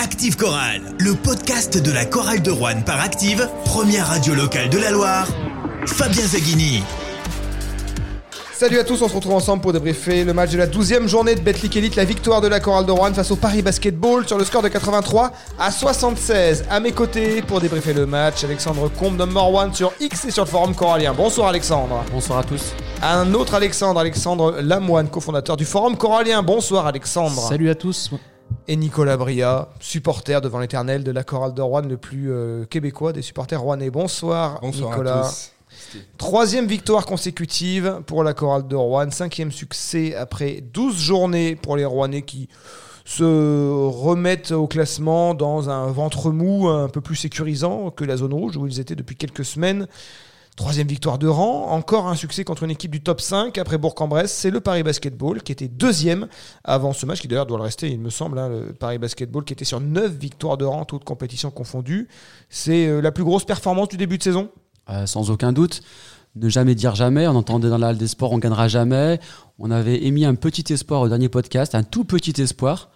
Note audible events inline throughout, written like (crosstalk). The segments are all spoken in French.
Active Chorale, le podcast de la chorale de Rouen par Active, première radio locale de la Loire. Fabien Zaghini. Salut à tous, on se retrouve ensemble pour débriefer le match de la 12e journée de Betclic Elite, la victoire de la chorale de Rouen face au Paris Basketball sur le score de 83 à 76. À mes côtés pour débriefer le match, Alexandre Combe, number one sur X et sur le forum corallien. Bonsoir Alexandre. Bonsoir à tous. Un autre Alexandre, Alexandre Lamoine, cofondateur du forum corallien. Bonsoir Alexandre. Salut à tous. Et Nicolas Bria, supporter devant l'éternel de la chorale de Rouen, le plus euh, québécois des supporters rouennais. Bonsoir, Bonsoir Nicolas. à tous. Troisième victoire consécutive pour la chorale de Rouen. Cinquième succès après 12 journées pour les Rouennais qui se remettent au classement dans un ventre mou un peu plus sécurisant que la zone rouge où ils étaient depuis quelques semaines. Troisième victoire de rang, encore un succès contre une équipe du top 5 après Bourg-en-Bresse, c'est le Paris Basketball qui était deuxième avant ce match, qui d'ailleurs doit le rester, il me semble, hein, le Paris Basketball qui était sur 9 victoires de rang, toutes compétitions confondues. C'est euh, la plus grosse performance du début de saison? Euh, sans aucun doute. Ne jamais dire jamais. On entendait dans la halle des sports, on gagnera jamais. On avait émis un petit espoir au dernier podcast, un tout petit espoir.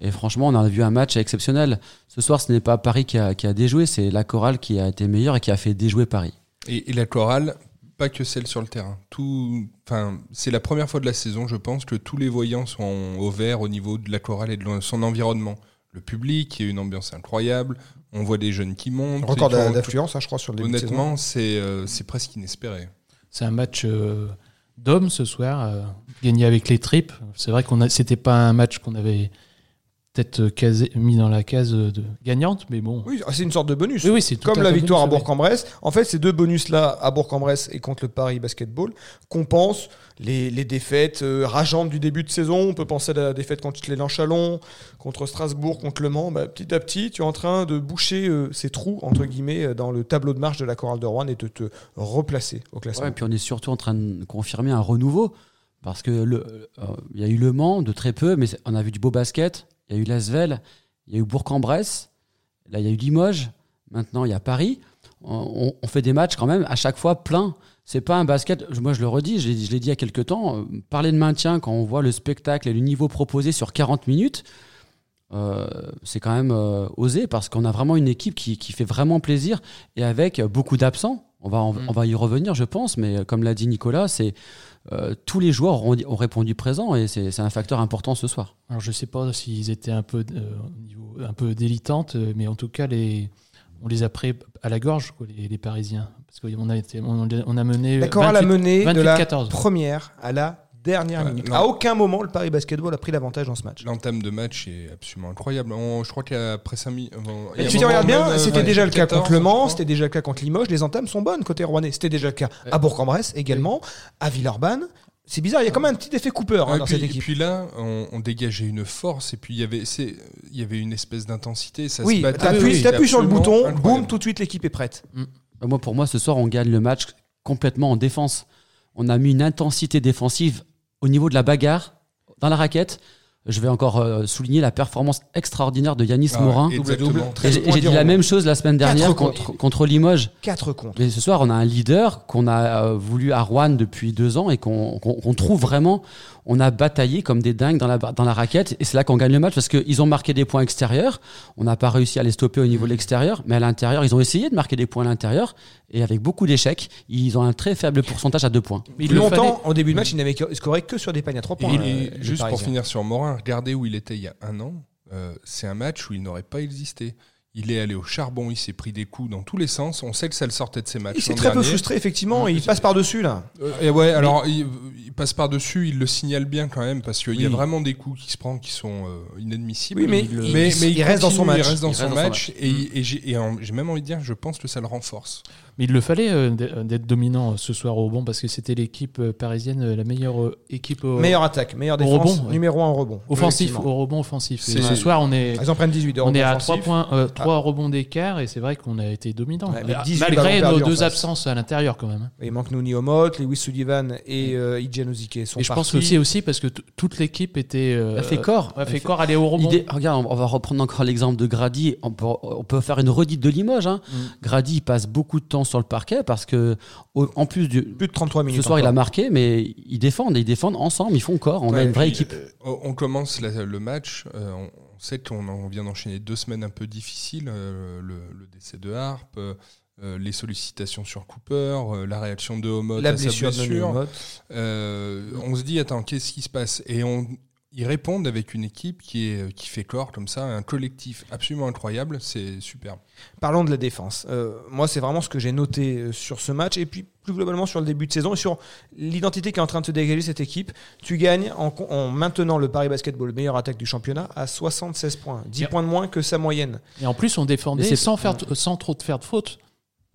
Et franchement, on a vu un match exceptionnel. Ce soir, ce n'est pas Paris qui a, qui a déjoué, c'est la chorale qui a été meilleure et qui a fait déjouer Paris. Et, et la chorale, pas que celle sur le terrain. Tout, enfin, c'est la première fois de la saison, je pense, que tous les voyants sont au vert au niveau de la chorale et de son environnement. Le public, il y a une ambiance incroyable. On voit des jeunes qui montent. Record d'affluence, hein, je crois, sur le début de saison. Honnêtement, c'est euh, c'est presque inespéré. C'est un match euh, d'hommes ce soir, euh, gagné avec les tripes. C'est vrai qu'on a, c'était pas un match qu'on avait peut-être euh, casé- mis dans la case de gagnante, mais bon. Oui, c'est une sorte de bonus. Oui, oui, c'est tout Comme la victoire à bonus. Bourg-en-Bresse. En fait, ces deux bonus-là, à Bourg-en-Bresse et contre le Paris Basketball, compensent les, les défaites euh, rageantes du début de saison. On peut penser à la défaite contre les Chalon, contre Strasbourg, contre Le Mans. Bah, petit à petit, tu es en train de boucher euh, ces trous, entre guillemets, euh, dans le tableau de marche de la chorale de Rouen et de te replacer au classement. Ouais, et puis on est surtout en train de confirmer un renouveau. Parce que le- euh, il y a eu Le Mans de très peu, mais on a vu du beau basket. Il y a eu Lasvel, il y a eu Bourg-en-Bresse, là il y a eu Limoges, maintenant il y a Paris. On, fait des matchs quand même à chaque fois pleins. C'est pas un basket, moi je le redis, je l'ai dit il y a quelques temps, euh, parler de maintien quand on voit le spectacle et le niveau proposé sur 40 minutes, euh, c'est quand même euh, osé parce qu'on a vraiment une équipe qui, qui fait vraiment plaisir et avec beaucoup d'absents. On va, on, Mm. on va y revenir, je pense, mais comme l'a dit Nicolas, c'est euh, tous les joueurs ont, ont répondu présent et c'est c'est un facteur important ce soir. Alors je sais pas s'ils étaient un peu euh, un peu délitantes, euh, mais en tout cas les on les a pris à la gorge quoi, les, les Parisiens parce qu'on a été on, on a mené La chorale a 28 mené de la 28-14. première à la dernière minute. À aucun moment, le Paris Basketball a pris l'avantage dans ce match. L'entame de match est absolument incroyable. On- je crois qu'après 5 minutes. Et tu te regardes bien, c'était déjà le cas contre Le Mans, c'était déjà le cas contre Limoges. Les entames sont bonnes côté rouennais. C'était déjà le cas à Bourg-en-Bresse également, à Villeurbanne. C'est bizarre, il y a quand même un petit effet Cooper hein, Ouais, dans puis, cette et puis là, on, on dégageait une force et puis il y avait, c'est, il y avait une espèce d'intensité. Ça oui, t'appuies t'appuies sur le bouton, boum, tout de suite l'équipe est prête. Euh, Moi, pour moi, ce soir, on gagne le match complètement en défense. On a mis une intensité défensive au niveau de la bagarre, dans la raquette. Je vais encore euh, souligner la performance extraordinaire de Yanis Ah, Morin. J'ai dit la même chose la semaine dernière Quatre contre, Limoges. 4 contre. Mais ce soir, on a un leader qu'on a euh, voulu à Rouen depuis deux ans et qu'on trouve vraiment. On a bataillé comme des dingues dans la, dans la raquette et c'est là qu'on gagne le match parce qu'ils ont marqué des points extérieurs. On n'a pas réussi à les stopper au niveau de l'extérieur, mais à l'intérieur, ils ont essayé de marquer des points à l'intérieur et avec beaucoup d'échecs, ils ont un très faible pourcentage à deux points. Mais Longtemps, fallait- au début de match, il n'avait scoré que sur des paniers à 3 points. Et, euh, juste pour finir sur Morin, regardez où il était il y a un an. Euh, c'est un match où il n'aurait pas existé. Il est allé au charbon, il s'est pris des coups dans tous les sens. On sait que ça le sortait de ses matchs. Il s'est très peu frustré, effectivement, et il passe par-dessus là. Euh, et ouais, alors il, il passe par-dessus, il le signale bien quand même parce qu'il y a vraiment des coups qui se prennent qui sont euh, inadmissibles. Oui, mais il, il- mais, il- mais il reste dans son match. Il reste dans son reste dans son match et, et j'ai et j'ai même envie de dire, je pense que ça le renforce. Mais il le fallait euh, d- d'être dominant euh, ce soir au rebond parce que c'était l'équipe euh, parisienne, euh, la meilleure euh, équipe au Meilleure attaque, meilleure Au défense, rebond, ouais. numéro 1 au rebond. offensif, au rebond offensif. Et ce soir, on est, Ils en prennent 18 de on rebond est à offensif. 3 points, euh, trois rebonds d'écart et c'est vrai qu'on a été dominant. Ouais, avec 18 Malgré nos deux absences à l'intérieur quand même. hein. Il manque Nouni Omot, Lewis Sullivan et euh, sont Et je pense aussi, aussi parce que toute l'équipe était. euh, A fait corps. A fait corps, aller au rebond. Idée- regarde, on- va reprendre encore l'exemple de Grady. On peut, on peut faire une redite de Limoges. hein. Mm. Grady il passe beaucoup de temps sur le parquet parce que, au- en plus du. Plus de 33 minutes. Ce soir, il a marqué, mais ils défendent, et ils défendent ensemble, ils font corps. On a une vraie puis, équipe. euh, On commence la- le match. euh, on, on sait qu'on en vient d'enchaîner deux semaines un peu difficiles. euh, le, le décès de Harp, euh, euh, les sollicitations sur Cooper, euh, la réaction de Homot la à sa blessure de. Euh, on se dit, attends, qu'est-ce qui se passe? Et on, ils répondent avec une équipe qui, est, qui fait corps comme ça, un collectif absolument incroyable. C'est superbe. Parlons de la défense. Euh, moi, c'est vraiment ce que j'ai noté euh, sur ce match et puis plus globalement sur le début de saison et sur l'identité qui est en train de se dégager cette équipe. Tu gagnes en, maintenant le Paris Basketball, meilleure attaque du championnat, à 76 points. 10 Bien. points de moins que sa moyenne. Et en plus, on défendait c'est- sans, faire, sans trop de faire de fautes.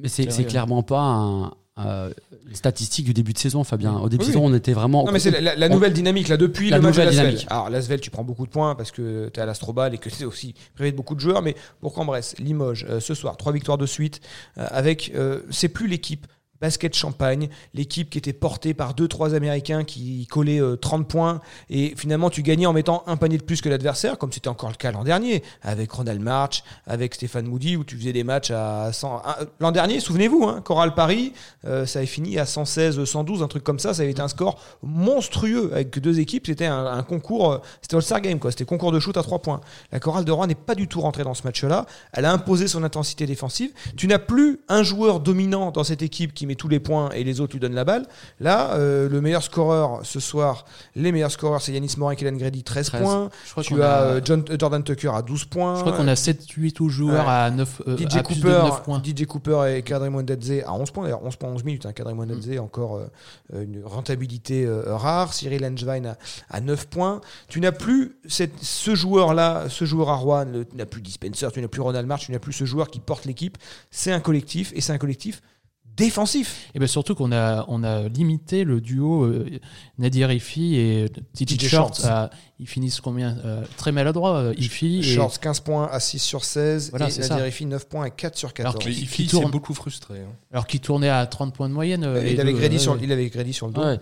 Mais c'est clairement pas un, euh, une statistique du début de saison, Fabien. Au début Oui, de saison, on était vraiment. Non, mais c'est la, la- la on- nouvelle dynamique là depuis La le match de Lasvel. Alors Lasvel, tu prends beaucoup de points parce que tu es à l'Astrobal et que tu es aussi privé de beaucoup de joueurs. Mais pour Cambrai, Limoges, euh, ce soir, trois victoires de suite euh, avec. c'est plus l'équipe. Basket Champagne, l'équipe qui était portée par deux trois Américains qui collaient euh, 30 points et finalement tu gagnais en mettant un panier de plus que l'adversaire, comme c'était encore le cas l'an dernier avec Ronald March, avec Stéphane Moody où tu faisais des matchs à 100. un- L'an dernier, souvenez-vous, hein, Coral Paris, euh, ça avait fini à 116, 112, un truc comme ça. Ça avait été un score monstrueux avec deux équipes. C'était un, concours, euh, c'était All-Star Game, quoi. C'était concours de shoot à trois points. La Chorale de Rouen n'est pas du tout rentrée dans ce match-là. Elle a imposé son intensité défensive. Tu n'as plus un joueur dominant dans cette équipe qui met tous les points et les autres lui donnent la balle. Là, euh, le meilleur scoreur ce soir, les meilleurs scoreurs, c'est Yanis Morin et Kellen Grady, 13, 13. points. Je crois Tu as a- euh, John, euh, Jordan Tucker à 12 points. Je crois qu'on a 7, 8 ou joueurs Ouais. à, 9, euh, DJ à plus de Cooper, 9 points. DJ Cooper et Kadri Mwendadze à 11 points, d'ailleurs 11 points 11 minutes, hein, Kadri Mwendadze Mm. encore euh, une rentabilité euh, rare, Cyril Engevine à, à 9 points. Tu n'as plus cette, ce joueur-là, ce joueur à Rouen, tu n'as plus Dispenser, tu n'as plus Ronald March, tu n'as plus ce joueur qui porte l'équipe. C'est un collectif et c'est un collectif défensif. Et bien surtout qu'on a, on a limité le duo euh, Nadir Ifi et Short. Shorts. à- ils finissent combien euh, Très maladroit, euh, Ifi. et- Shorts 15 points à 6 sur 16 Voilà, et Nadir. Effi, 9 points à 4 sur 14. Alors Qui- Ifi, tourne. beaucoup frustré. hein. Alors qu'ils tournaient à 30 points de moyenne. euh, il, avait deux, sur, ouais. il avait Grady sur le dos. Ouais.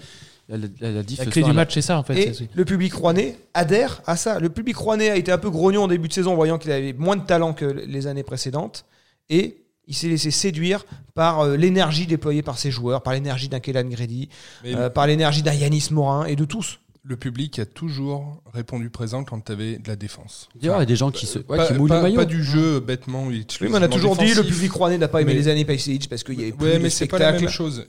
La, la- la- la clé soir, du match, c'est ça en fait. Et le public rouennais adhère à ça. Le public rouennais a été un peu grognon en début de saison, voyant qu'il avait moins de talent que les années précédentes. Et il s'est laissé séduire par euh, l'énergie déployée par ses joueurs, par l'énergie d'un Kellan Grady, euh, par l'énergie d'un Yanis Morin et de tous. le public a toujours répondu présent quand tu avais de la défense. Il y a des gens qui, se, ouais, pas, qui mouillent pas- le maillot. pas du jeu bêtement. Oui, mais on a toujours dit le public rouennais n'a pas aimé Mais- les années Paysage parce qu'il y avait plus Ouais, mais c'est pas la même chose.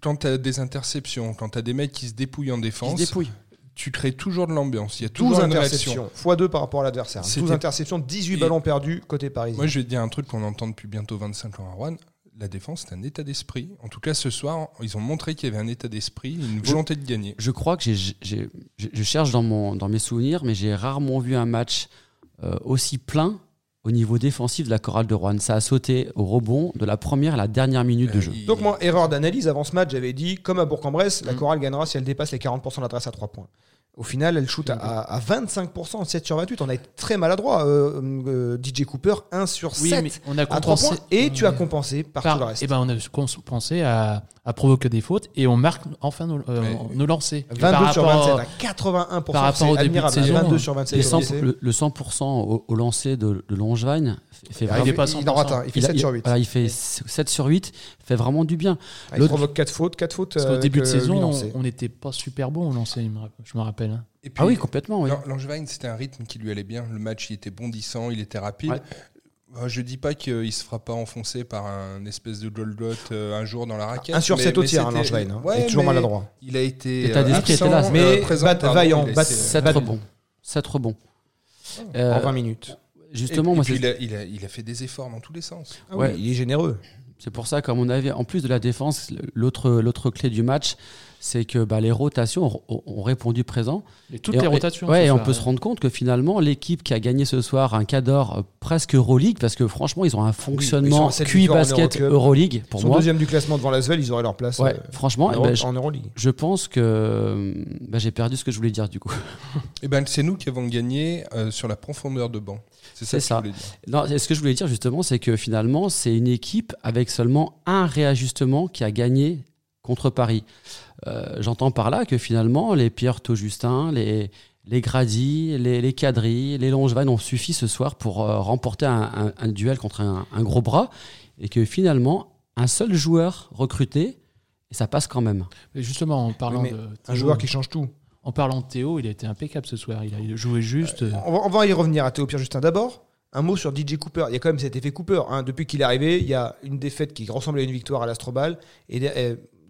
Quand tu as des interceptions, quand tu as des mecs qui se dépouillent en Qui se défense, dépouillent. Tu crées toujours de l'ambiance. Il y a 12 toujours une réaction. interceptions, x2 par rapport à l'adversaire. 12 C'était- interceptions, 18 Et- ballons perdus côté parisien. Moi, je vais te dire un truc qu'on entend depuis bientôt 25 ans à Rouen. La défense, c'est un état d'esprit. En tout cas, ce soir, ils ont montré qu'il y avait un état d'esprit, une Je- volonté de gagner. Je crois que j'ai, je cherche dans, mon, dans mes souvenirs, mais j'ai rarement vu un match euh, aussi plein au niveau défensif de la chorale de Rouen. Ça a sauté au rebond de la première à la dernière minute de Euh, jeu. il- Donc moi, erreur d'analyse avant ce match, j'avais dit, comme à Bourg-en-Bresse, la Mm. chorale gagnera si elle dépasse les 40% d'adresse à 3 points. Au final, elle shoot à, à 25%, 7 sur 28. On a été très maladroit. Euh, euh, DJ Cooper, 1 sur 7 Oui, mais on a à 3 compensé. points. Et tu as Ouais. compensé par, Par- tout le reste. eh ben, on a compensé à, à provoquer des fautes et on marque enfin nos, euh, Mais- nos lancers. 22 Par sur rapport- 27 à 81%. par rapport au c'est début de admirable. saison, 22 euh, sur 27. Les sur 100 lycée. le, le 100% au, au lancer de, de Longevagne fait, Il, vraiment- il il en 100%. rate un. Il fait il a- 7 sur 8. voilà, il fait 7 sur 8, fait vraiment du bien. Ah, il l'autre- provoque 4 fautes. 4 fautes. Parce qu'au euh, début de saison, on- n'était pas super bon au lancer, il me rappelle- je me rappelle. hein. Et puis, Ah oui, complètement. Oui. Lan- Langevin, c'était un rythme qui lui allait bien. Le match, il était bondissant, il était rapide. Ouais. Euh, Je dis pas qu'il se fera pas enfoncer par un espèce de Golgot euh, un jour dans la raquette. 1 sur mais- 7 au tir, hein, Langevin. hein. Ouais, Il est toujours maladroit. Il a été L'état euh, d'esprit était là. euh, Mais présent, bat- pardon, vaillant, il a bat- été- 7 Bad- rebonds. 7 rebonds. En Euh, 20 minutes. justement, et, moi, et puis c'est- il, a, il a- il a fait des efforts dans tous les sens. Ah Ouais. oui, il est généreux. C'est pour ça qu'à mon avis, en plus de la défense, l'autre l'autre clé du match, c'est que bah, les rotations ont, répondu présent. Et toutes Et les on- rotations. Ouais, et on peut ouais. se rendre compte que finalement, l'équipe qui a gagné ce soir un cador euh, presque Euroleague, parce que franchement, ils ont un fonctionnement sept QI basket. Euroleague, pour Ils sont moi. deuxième du classement devant Lasvel, ils auraient leur place Ouais, euh, franchement, en, eh Euro- ben, je, en Euroleague. je pense que euh, bah, j'ai perdu ce que je voulais dire du coup. Et ben, c'est nous qui avons gagné euh, sur la profondeur de banc. C'est ça que ça. je voulais dire. Non, ce que je voulais dire justement, c'est que finalement, c'est une équipe avec seulement un réajustement qui a gagné contre Paris. Euh, J'entends par là que finalement, les Pierre Justin, les, les Grady, les, les Cadry, les Longevan ont suffi ce soir pour euh, remporter un, un- un duel contre un, un gros bras et que finalement, un seul joueur recruté et ça passe quand même. Mais justement, en parlant de Un joueur qui change tout. en parlant de Théo, il a été impeccable ce soir. Il a joué juste. euh, On va, on va y revenir à Théo Pierre-Justin. D'abord, un mot sur DJ Cooper. Il y a quand même cet effet Cooper. hein. Depuis qu'il est arrivé, il y a une défaite qui ressemble à une victoire à l'Astrobal. Et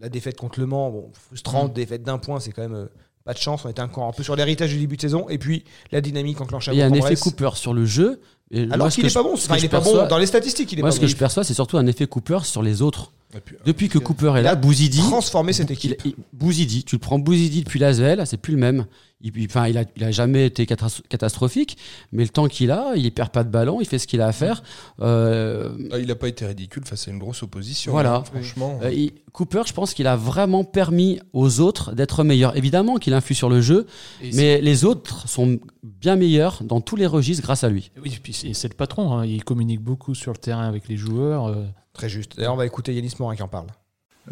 la défaite contre Le Mans, bon, frustrante, défaite d'un point, c'est quand même euh, pas de chance. On était encore un peu sur l'héritage du début de saison. Et puis, la dynamique enclenche à Il y a un effet Cooper sur le jeu. Et Alors ce qu'il n'est pas bon. Enfin, il je n'est pas bon dans les statistiques. Il est Moi, pas ce que je perçois, c'est surtout un effet Cooper sur les autres. Puis, Depuis que Cooper est là, a Bouzidi, transformé cette équipe. Bouzidi, tu le prends Bouzidi depuis l'Asvel, c'est plus le même. Il, il- enfin, il, a, il a jamais été catastro- catastrophique, mais le temps qu'il a, il perd pas de ballon, il fait ce qu'il a à faire. Euh, ah, il n'a pas été ridicule face à une grosse opposition. Voilà. hein, franchement. euh, il- Cooper, je pense qu'il a vraiment permis aux autres d'être meilleurs. Évidemment qu'il influe sur le jeu, et mais les autres sont bien meilleurs dans tous les registres grâce à lui. Oui, puis c'est c'est le patron. hein. Il communique beaucoup sur le terrain avec les joueurs. euh, Très juste. D'ailleurs, on va écouter Yanis Morin qui en parle.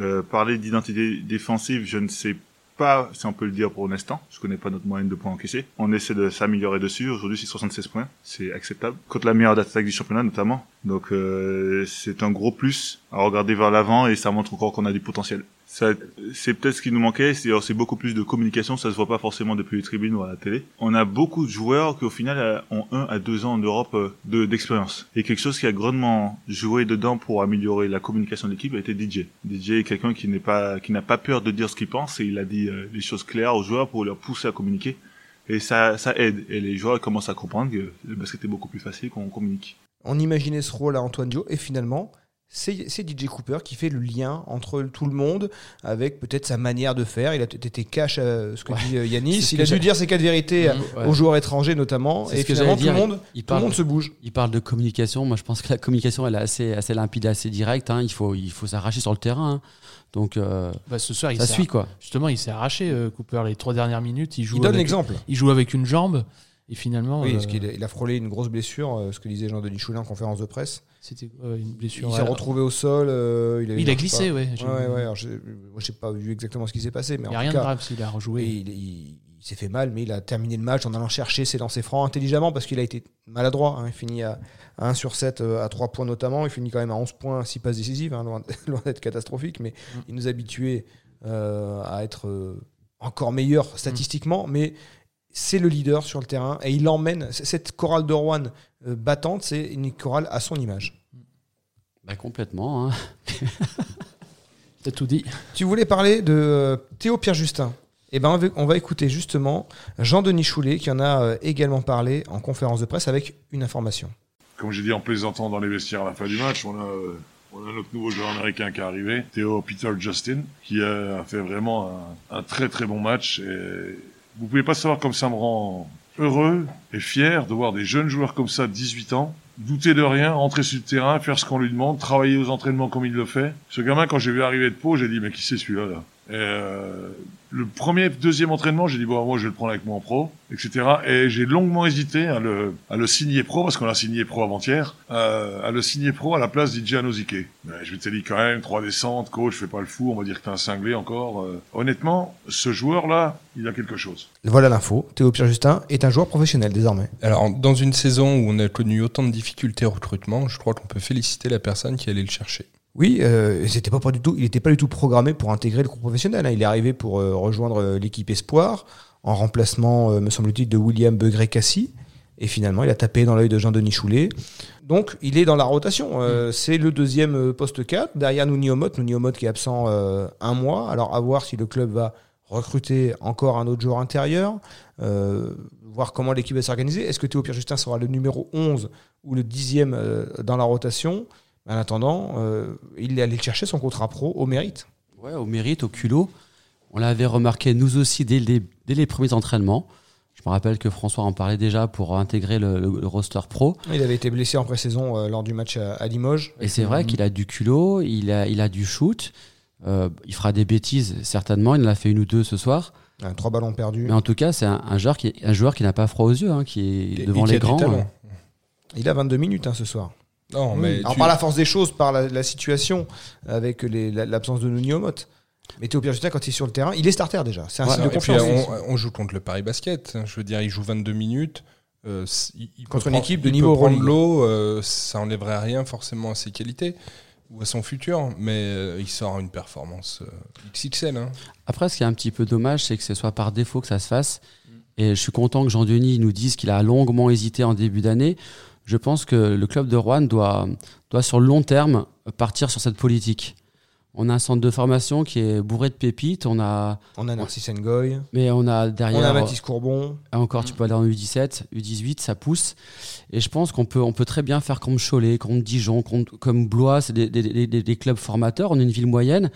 Euh, parler d'identité défensive, je ne sais pas si on peut le dire pour l'instant. Je connais pas notre moyenne de points encaissés. On essaie de s'améliorer dessus. Aujourd'hui, c'est 76 points. C'est acceptable. Contre la meilleure attaque du championnat, notamment. Donc, euh, c'est un gros plus à regarder vers l'avant et ça montre encore qu'on a du potentiel. C'est peut-être ce qui nous manquait. C'est, beaucoup plus de communication. Ça se voit pas forcément depuis les tribunes ou à la télé. On a beaucoup de joueurs qui, au final, euh, ont un à deux ans en Europe euh, de, d'expérience. Et quelque chose qui a grandement joué dedans pour améliorer la communication de l'équipe a été DJ. DJ est quelqu'un qui n'est pas, qui n'a pas peur de dire ce qu'il pense et il a dit euh, les choses claires aux joueurs pour leur pousser à communiquer. Et ça, ça aide. Et les joueurs commencent à comprendre que le basket est beaucoup plus facile quand on communique. On imaginait ce rôle à Antoine Dio et finalement c'est DJ Cooper qui fait le lien entre tout le monde avec peut-être sa manière de faire. Il a peut-être été cash à ce que Ouais. dit euh, Yanis. Ce Il a dû dire ses quatre vérités ouais. aux joueurs étrangers notamment. Et finalement tout le monde, Il tout le parle, monde se bouge. il parle de communication. Moi, je pense que la communication, elle est assez, assez limpide, assez directe. hein. Il faut, il faut s'arracher sur le terrain. hein. Donc, euh, bah, ce soir, il ça s'est- suit quoi. Justement, il s'est arraché, euh, Cooper, les trois dernières minutes. Il joue, Il donne l'exemple. il joue avec une jambe. Et finalement, Oui, euh, qu'il a, il a frôlé une grosse blessure, euh, ce que disait Jean-Denis Choulin en conférence de presse. c'était euh, une blessure. Il s'est retrouvé au sol. il a, Il je glissé, pas. ouais. Ouais, ouais, moi, j'ai pas vu exactement ce qui s'est passé, mais Il n'y a rien cas, de grave s'il a rejoué. Il, il- il s'est fait mal, mais il a terminé le match en allant chercher ses lancers francs intelligemment parce qu'il a été maladroit. hein. Il finit à, à 1 sur 7, euh, à 3 points notamment. Il finit quand même à 11 points, 6 passes décisives, hein, loin, (laughs) loin d'être catastrophique, mais Mm. il nous habituait à être encore meilleur statistiquement. Mais c'est le leader sur le terrain et il emmène. Cette chorale de Rouen euh, battante, c'est une chorale à son image. Bah, complètement. hein. (laughs) T'as tout dit. Tu voulais parler de euh, Théo Pierre-Justin. Eh ben, on va- écouter justement Jean-Denis Choulet qui en a euh, également parlé en conférence de presse avec une information. Comme j'ai dit en plaisantant dans les vestiaires à la fin du match, on a, on a notre nouveau joueur américain qui est arrivé, Theo Peter Justin, qui a fait vraiment un, un très très bon match. Et vous pouvez pas savoir comme ça me rend heureux et fier de voir des jeunes joueurs comme ça de 18 ans douter de rien, rentrer sur le terrain, faire ce qu'on lui demande, travailler aux entraînements comme il le fait. Ce gamin, quand j'ai vu arriver de Pau, j'ai dit mais qui c'est celui-là là? Euh, le premier, deuxième entraînement, j'ai dit bon, moi je vais le prendre avec moi en pro, etc. Et j'ai longuement hésité à le, à le signer pro parce qu'on l'a signé pro avant-hier, euh, à le signer pro à la place d'Idji Anozike. Mais je m'étais dit quand même trois descentes, coach, fais pas le fou, on va dire que t'es un cinglé encore. Euh, honnêtement, ce joueur-là, il a quelque chose. Voilà l'info. Théo Pierre-Justin est un joueur professionnel désormais. Alors, dans une saison où on a connu autant de difficultés au recrutement, je crois qu'on peut féliciter la personne qui allait le chercher. Oui, euh, c'était pas, pas du tout, il n'était pas du tout programmé pour intégrer le groupe professionnel. hein. Il est arrivé pour euh, rejoindre euh, l'équipe Espoir en remplacement, euh, me semble-t-il, de William Begré-Cassis. Et finalement, il a tapé dans l'œil de Jean-Denis Choulet. Donc, il est dans la rotation. Euh, C'est le deuxième poste 4, derrière Nouni Omot. Nouni Omot qui est absent euh, un mois. Alors, à voir si le club va recruter encore un autre joueur intérieur, euh, voir comment l'équipe va s'organiser. Est-ce que Théo Pierre-Justin sera le numéro 11 ou le dixième dans la rotation? En attendant, euh, il est allé chercher son contrat pro au mérite. Ouais, au mérite, au culot. On l'avait remarqué nous aussi dès, le- dès les premiers entraînements. Je me rappelle que François en parlait déjà pour intégrer le, roster pro. Il avait été blessé en pré-saison euh, lors du match à, à Limoges. Et c'est vrai qu'il a du culot, il a, il a du shoot. Euh, il fera des bêtises, certainement. Il en a fait une ou deux ce soir. Trois ballons perdus. Mais en tout cas, c'est un, un joueur qui, un joueur qui n'a pas froid aux yeux, hein, qui est devant les grands. talent. Il a 22 minutes hein, ce soir. Non, mais Alors tu- par la force des choses, par la, la situation, avec l'absence de Nouni Omot. Mais Théo Pierre-Justin, quand il est sur le terrain, il est starter déjà. C'est un Ouais, signe de puis, confiance. on, on joue contre le Paris Basket. Je veux dire, il joue 22 minutes. Euh, il- il Contre une prendre- équipe de il niveau prendre l'eau, euh, ça enlèverait rien forcément à ses qualités. ou à son futur, mais euh, il sort une performance euh, XXL. Hein. Après, ce qui est un petit peu dommage, c'est que ce soit par défaut que ça se fasse. Et je suis content que Jean-Denis nous dise qu'il a longuement hésité en début d'année. Je pense que le club de Rouen doit, doit sur le long terme partir sur cette politique. On a un centre de formation qui est bourré de pépites. On a, On a Narcisse Ngoy, mais on a derrière. on a Mathis Courbon. Encore, tu peux aller en U17, U18, ça pousse. Et je pense qu'on peut, on peut très bien faire comme Cholet, comme Dijon, comme, comme Blois, c'est des, des- des- des clubs formateurs. On est une ville moyenne.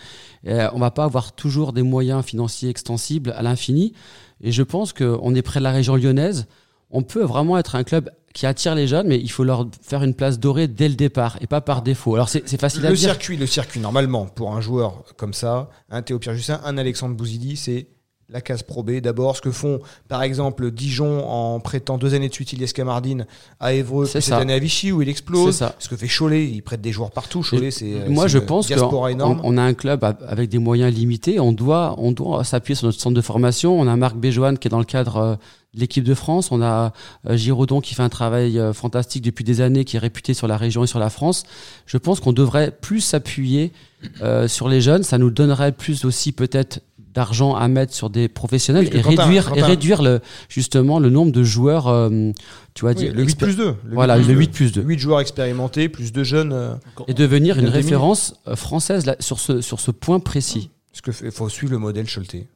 Et euh, on va pas avoir toujours des moyens financiers extensibles à l'infini. Et je pense qu'on est près de la région lyonnaise. On peut vraiment être un club qui attire les jeunes, mais il faut leur faire une place dorée dès le départ et pas par défaut. Alors c'est facile à Le dire. circuit, le circuit, normalement, pour un joueur comme ça, un Théo Pierre Justin, un Alexandre Bouzidi, c'est la case Pro B. D'abord, ce que font, par exemple, Dijon en prêtant deux années de suite Ilias Camardine à Évreux, puis cette année à Vichy où il explose. C'est ça. Ce que fait Cholet, il prête des joueurs partout. Cholet, c'est Moi, je pense qu'on a un club avec des moyens limités. On doit, on doit s'appuyer sur notre centre de formation. On a Marc Béjoine qui est dans le cadre euh, l'équipe de France. On a euh, Giraudon qui fait un travail euh, fantastique depuis des années, qui est réputé sur la région et sur la France. Je pense qu'on devrait plus s'appuyer euh, sur les jeunes. Ça nous donnerait plus aussi peut-être d'argent à mettre sur des professionnels Oui, et que réduire et réduire le justement le nombre de joueurs. euh, tu vois, Oui, le 8 expé- plus 2. Voilà, le 8 plus 2. 8 joueurs expérimentés, plus de jeunes. euh, Et devenir une référence française là, sur ce sur ce point précis. parce qu'il faut suivre le modèle Choletais.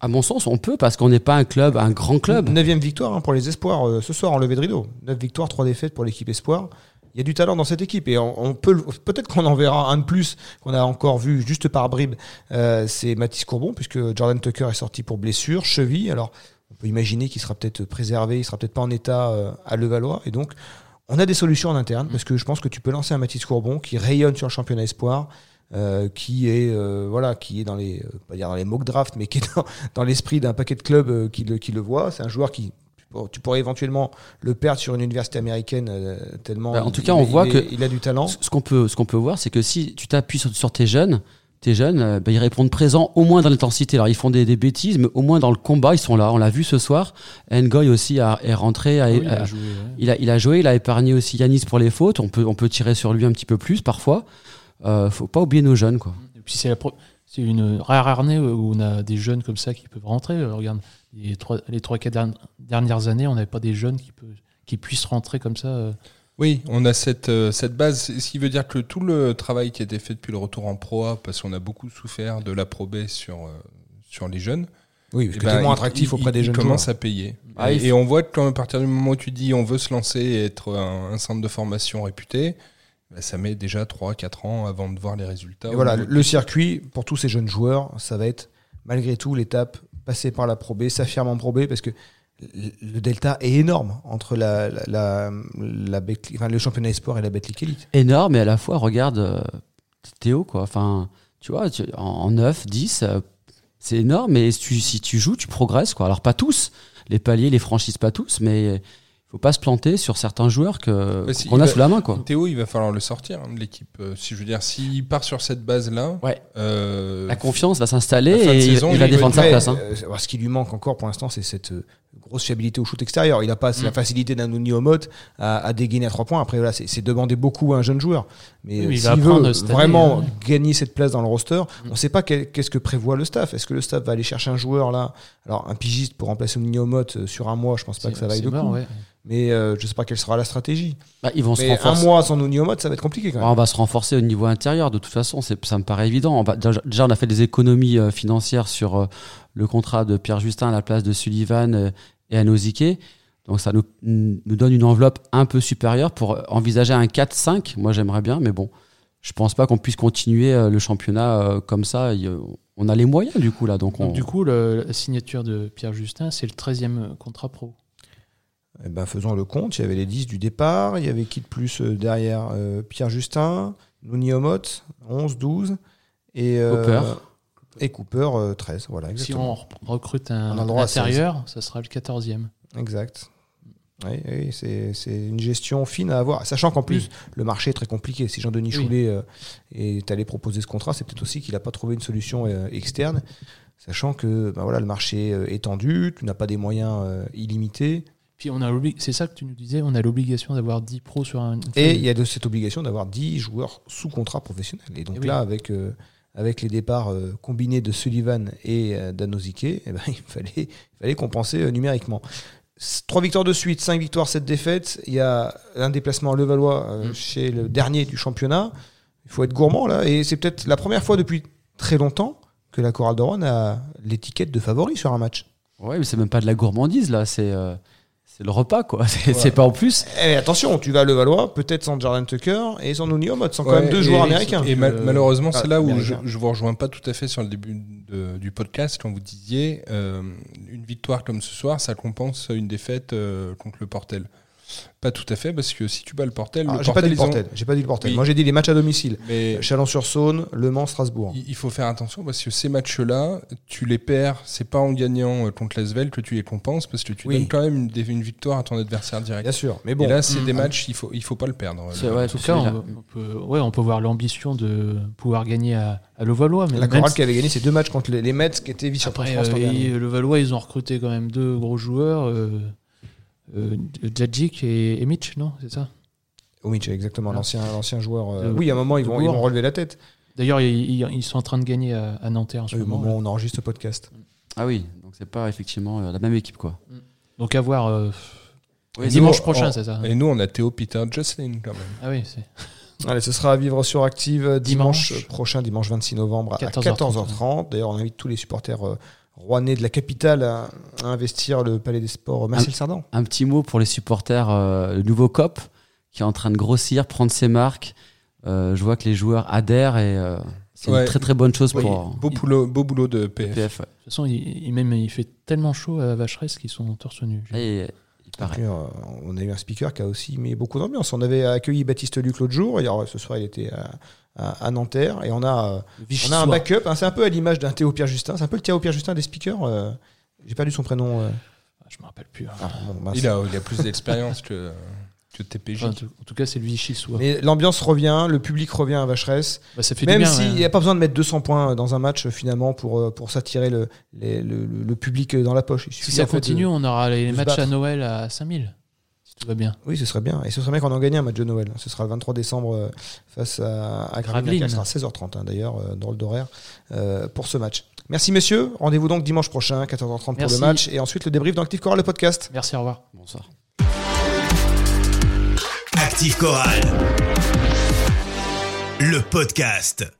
À mon sens, on peut parce qu'on n'est pas un club, un grand club. Neuvième victoire hein, pour les espoirs euh, ce soir en levée de rideau. 9 victoires, 3 défaites pour l'équipe espoir. Il y a du talent dans cette équipe et on, peut peut-être qu'on en verra un de plus qu'on a encore vu juste par bribes. Euh, c'est Mathis Courbon puisque Jordan Tucker est sorti pour blessure, cheville. Alors on peut imaginer qu'il sera peut-être préservé, il sera peut-être pas en état euh, à Levallois et donc on a des solutions en interne parce que je pense que tu peux lancer un Mathis Courbon qui rayonne sur le championnat espoir. Euh, qui est euh, voilà qui est dans les euh, pas dire dans les mock drafts mais qui est dans, dans l'esprit d'un paquet de clubs euh, qui le qui le voit c'est un joueur qui tu pourrais éventuellement le perdre sur une université américaine euh, tellement Bah, en il- tout cas, il- on il voit est- que- il a du talent Ce qu'on peut, ce qu'on peut voir, c'est que si tu t'appuies sur, sur tes jeunes, tes jeunes, euh, bah, ils répondent présents au moins dans l'intensité. Alors ils font des, des bêtises, mais au moins dans le combat, ils sont là. On l'a vu ce soir. Ngoy aussi a, est rentré. A, Oui, il a- a joué, ouais. il, a, il a joué. Il a épargné aussi Yanis pour les fautes. On peut, on peut tirer sur lui un petit peu plus parfois. Euh, faut pas oublier nos jeunes, quoi. Et puis c'est la pro- c'est une rare année où on a des jeunes comme ça qui peuvent rentrer. Euh, Regarde, les trois, les trois quatre derni- dernières années, on n'avait pas des jeunes qui, peuvent, qui puissent rentrer comme ça. euh. Oui, on a cette, cette base, ce qui veut dire que tout le travail qui a été fait depuis le retour en Pro A, parce qu'on a beaucoup souffert de la Pro B sur, sur les jeunes, oui parce eh que ben, moins attractif il- auprès des il jeunes commence joueurs. à payer. Ah, et, on voit que quand à partir du moment où tu dis on veut se lancer et être un, un centre de formation réputé, ça met déjà 3-4 ans avant de voir les résultats. Et voilà le circuit pour tous ces jeunes joueurs ça va être malgré tout l'étape passer par la Pro B s'affirmer en Pro B parce que le delta est énorme entre la, la, la, la Betclic- enfin, le championnat espoir et la Betclic Elite Énorme, et à la fois, regarde euh, Théo, quoi. Enfin, tu vois, tu- en, en 9, 10, euh, c'est énorme, mais si tu, si tu joues, tu progresses, quoi. Alors, pas tous. Les paliers, les franchises, pas tous, mais faut pas se planter sur certains joueurs que Bah, si, qu'on a va- sous la main, quoi. Théo, il va falloir le sortir hein, de l'équipe. Euh, si je veux dire, s'il part sur cette base-là, Ouais. euh, La confiance va s'installer et il, saison, il va il va défendre sa place. hein. euh, ce qui lui manque encore pour l'instant, c'est cette euh, grosse fiabilité au shoot extérieur. Il n'a pas Mm. la facilité d'un Nouni Omot à, à dégainer à trois points. Après, voilà, c'est demander beaucoup à un jeune joueur. Mais Oui, euh, s'il va veut année, vraiment hein. gagner cette place dans le roster, Mm. on ne sait pas qu'est-ce que prévoit le staff. Est-ce que le staff va aller chercher un joueur là? Alors, un pigiste pour remplacer Nouni Omot euh, sur un mois, je pense pas que ça vaille le mort, coup. ouais. Mais euh, je sais pas quelle sera la stratégie. Bah, ils vont se Mais un renforcer. mois sans Nouni Omot, ça va être compliqué quand même. On va se renforcer au niveau intérieur, de toute façon, ça me paraît évident. On va- déjà, on a fait des économies euh, financières sur le contrat de Pierre Justin à la place de Sullivan euh, et Anosike. Donc ça nous, nous donne une enveloppe un peu supérieure pour envisager un 4-5. Moi, j'aimerais bien, mais bon, je pense pas qu'on puisse continuer euh, le championnat euh, comme ça. On a les moyens, du coup, là. Donc, on, Donc, du coup, le- la signature de Pierre Justin, c'est le 13e contrat pro. Eh ben, faisons le compte. Il y avait les 10 du départ. Il y avait qui de plus derrière euh, Pierre Justin, Nouni Omot, 11, 12. Et, euh, Cooper. Et Cooper, euh, 13. Voilà, Si on recrute un On intérieur, ça sera le 14e. Exact. Oui, oui, c'est une gestion fine à avoir. Sachant qu'en plus, le marché est très compliqué. Si Jean-Denis Oui. Choulet euh, est allé proposer ce contrat, c'est peut-être aussi qu'il n'a pas trouvé une solution euh, externe. Sachant que ben voilà, le marché euh, est tendu, tu n'as pas des moyens euh, illimités. Puis on a c'est ça que tu nous disais, on a l'obligation d'avoir 10 pros sur un. Et il y a de cette obligation d'avoir 10 joueurs sous contrat professionnel. Et donc Eh là, avec, euh, avec les départs euh, combinés de Sullivan et euh, d'Anozike, (laughs) eh ben, il, fallait, il fallait compenser euh, numériquement. Trois victoires de suite, cinq victoires, sept défaites. Il y a un déplacement à Levallois euh, Mm. chez le dernier du championnat. Il faut être gourmand là. Et c'est peut-être la première fois depuis très longtemps que la Chorale de Rouen a l'étiquette de favori sur un match. Ouais, mais c'est même pas de la gourmandise là, c'est c'est le repas quoi. (laughs) C'est pas en plus. Et attention, tu vas à Levallois, peut-être sans Jordan Tucker et sans Nuni Omot, sans quand même deux et- joueurs américains. Et mal- Euh, malheureusement, ah, c'est là où je, je vous rejoins pas tout à fait sur le début de- du podcast quand vous disiez euh, une victoire comme ce soir, ça compense une défaite euh, contre le Portel. Pas tout à fait, parce que si tu bats le Portel, Ah, j'ai pas dit le ont- Portel. J'ai pas dit le Portel. Oui. Moi j'ai dit les matchs à domicile. Mais Chalon-sur-Saône, Le Mans, Strasbourg. il faut faire attention parce que ces matchs-là, tu les perds. C'est pas en gagnant euh, contre l'Asvel que tu les compenses parce que tu Oui. donnes quand même une, victoire à ton adversaire direct. Bien sûr. Mais bon, Et là, c'est Mm. des matchs, il faut, il faut pas le perdre. Ouais, En tout cas, on, on peut, ouais, on peut voir l'ambition de pouvoir gagner à, à Levallois. Mais la même Chorale si- qui avait gagné ces deux matchs contre les, les Mets qui étaient vice-champions de Après, France euh, et Levallois, ils ont recruté quand même deux gros joueurs, euh, euh, Djadjic et, et Mitch, non C'est ça Omic, exactement, Ah. l'ancien, l'ancien joueur. euh, De- oui, à un moment, ils vont, ils vont relever la tête. D'ailleurs, ils, sont en train de gagner à, à Nanterre en ce Au moment. moment où on enregistre ce podcast. Ah oui, donc c'est pas effectivement euh, la même équipe quoi. Donc à voir euh, Oui, dimanche nous, prochain, c'est ça Et nous, on a Théo Peter Jocelyn quand même. Ah oui, c'est. (laughs) Allez, ce sera à vivre sur Active euh, dimanche, Dimanche. prochain, dimanche 26 novembre à 14h30. 14h30. D'ailleurs, on invite tous les supporters euh, rouennais de la capitale à, à investir le Palais des Sports Marcel Sardan. Un petit mot pour les supporters, euh, le nouveau COP qui est en train de grossir, prendre ses marques. Euh, je vois que les joueurs adhèrent et euh, c'est Ouais. une très très bonne chose Oui, pour beau, boulot, beau boulot de PF. PF. ouais. De toute façon, il, il- même, il fait tellement chaud à Vacheresse qu'ils sont torse nu. Et, il paraît. Puis, euh, on a eu un speaker qui a aussi mis beaucoup d'ambiance. On avait accueilli Baptiste Luc l'autre jour, et alors, ce soir il était à, à- à Nanterre, et on a, euh, on a un backup. hein, c'est un peu à l'image d'un Théo Pierre Justin. C'est un peu le Théo Pierre Justin des speakers. euh, J'ai perdu son prénom. euh. Je me rappelle plus. hein. Ah, bon. Il a, il a plus d'expérience que, que TPJ. Enfin, en, tout, cas, c'est le Vichy soit. Mais l'ambiance revient, le public revient à Vacheresse. Bah, ça fait Même du bien. s'il ouais. n'y a pas besoin de mettre 200 points dans un match euh, finalement pour, euh, pour s'attirer le, le, le- le public dans la poche. Si ça de- continue, on aura les matchs battre. à Noël à 5000. Si tout va bien. Oui, ce serait bien. Et ce serait bien qu'on en gagne un match de Noël. Ce sera le 23 décembre euh, face à, à Gravelines. Ce sera 16h30 hein, d'ailleurs, euh, drôle d'horaire euh, pour ce match. Merci messieurs. Rendez-vous donc dimanche prochain, 14h30 pour le match. Et ensuite le débrief dans Active Chorale, le podcast. Merci, au revoir. Bonsoir. Active Chorale. Le podcast.